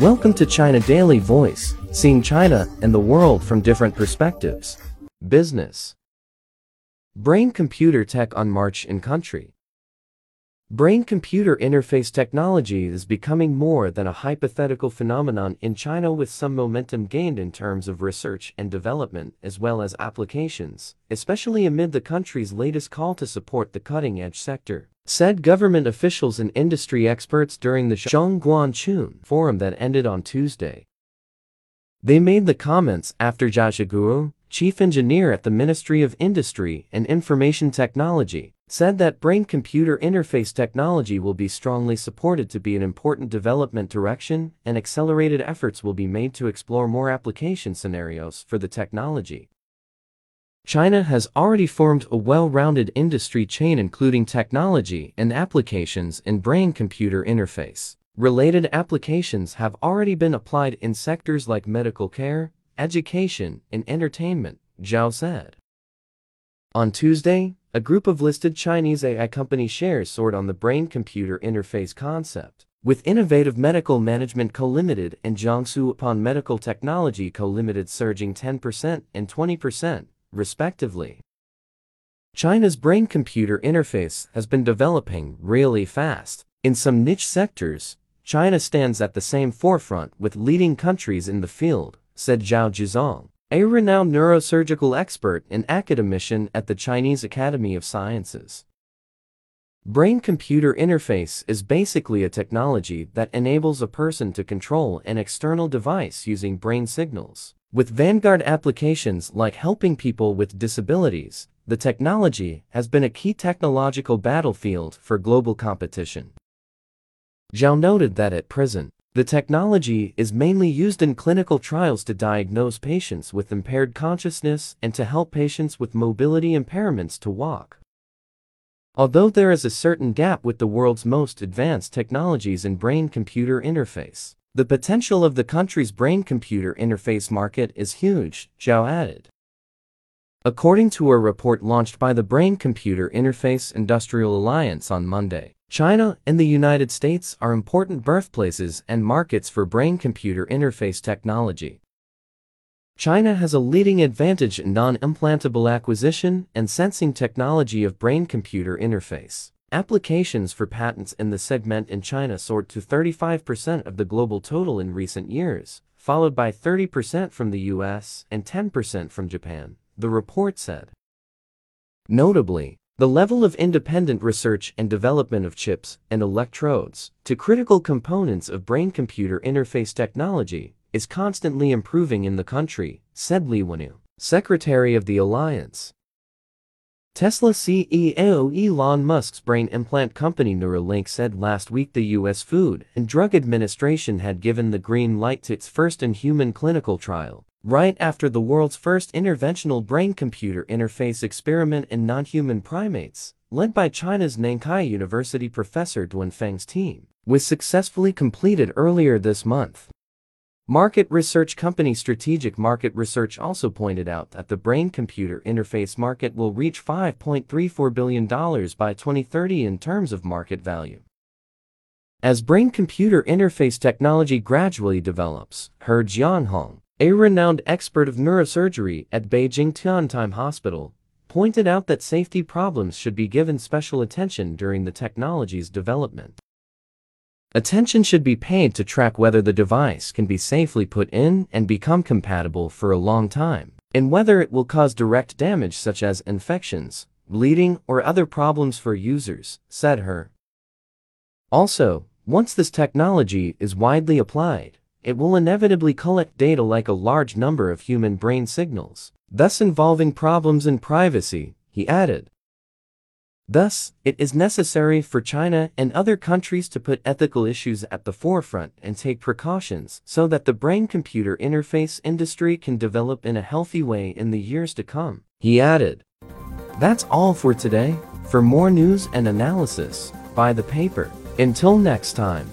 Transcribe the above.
Welcome to China Daily Voice, seeing China and the world from different perspectives. Business. Brain-computer tech on march in country. Brain-computer interface technology is becoming more than a hypothetical phenomenon in China with some momentum gained in terms of research and development as well as applications, especially amid the country's latest call to support the cutting-edge sector, said government officials and industry experts during the Zhongguancun forum that ended on Tuesday. They made the comments after Zhiguo, chief engineer at the Ministry of Industry and Information Technology, said that brain-computer interface technology will be strongly supported to be an important development direction and accelerated efforts will be made to explore more application scenarios for the technology. China has already formed a well-rounded industry chain including technology and applications in brain-computer interface. Related applications have already been applied in sectors like medical care, education, and entertainment, Zhao said. On Tuesday, a group of listed Chinese AI company shares soared on the brain-computer interface concept, with Innovative Medical Management Co. Limited and Jiangsu Apon Medical Technology Co. Limited surging 10% and 20%, respectively. China's brain-computer interface has been developing really fast. In some niche sectors, China stands at the same forefront with leading countries in the field, said Zhao Jizong a renowned neurosurgical expert and academician at the Chinese Academy of Sciences. Brain-computer interface is basically a technology that enables a person to control an external device using brain signals. With vanguard applications like helping people with disabilities, the technology has been a key technological battlefield for global competition. Zhao noted that at present, the technology is mainly used in clinical trials to diagnose patients with impaired consciousness and to help patients with mobility impairments to walk. Although there is a certain gap with the world's most advanced technologies in brain-computer interface, the potential of the country's brain-computer interface market is huge, Zhao added. According to a report launched by the Brain-Computer Interface Industrial Alliance on Monday, China and the United States are important birthplaces and markets for brain-computer interface technology. China has a leading advantage in non-implantable acquisition and sensing technology of brain-computer interface. Applications for patents in the segment in China soared to 35% of the global total in recent years, followed by 30% from the US and 10% from Japan, the report said. Notably, the level of independent research and development of chips and electrodes to critical components of brain-computer interface technology is constantly improving in the country, said Li Wenyu, secretary of the alliance. Tesla CEO Elon Musk's brain implant company Neuralink said last week the U.S. Food and Drug Administration had given the green light to its first in-human clinical trial, right after the world's first interventional brain-computer interface experiment in non-human primates, led by China's Nankai University professor Duan Feng's team, was successfully completed earlier this month. Market research company Strategic Market Research also pointed out that the brain-computer interface market will reach $5.34 billion by 2030 in terms of market value. As brain-computer interface technology gradually develops, He Jianhong, a renowned expert of neurosurgery at Beijing Tiantan Hospital, pointed out that safety problems should be given special attention during the technology's development. Attention should be paid to track whether the device can be safely put in and become compatible for a long time, and whether it will cause direct damage such as infections, bleeding, or other problems for users, said He. Also, once this technology is widely applied, it will inevitably collect data like a large number of human brain signals, thus involving problems in privacy, he added. Thus, it is necessary for China and other countries to put ethical issues at the forefront and take precautions so that the brain-computer interface industry can develop in a healthy way in the years to come, he added. That's all for today. For more news and analysis, buy the paper. Until next time.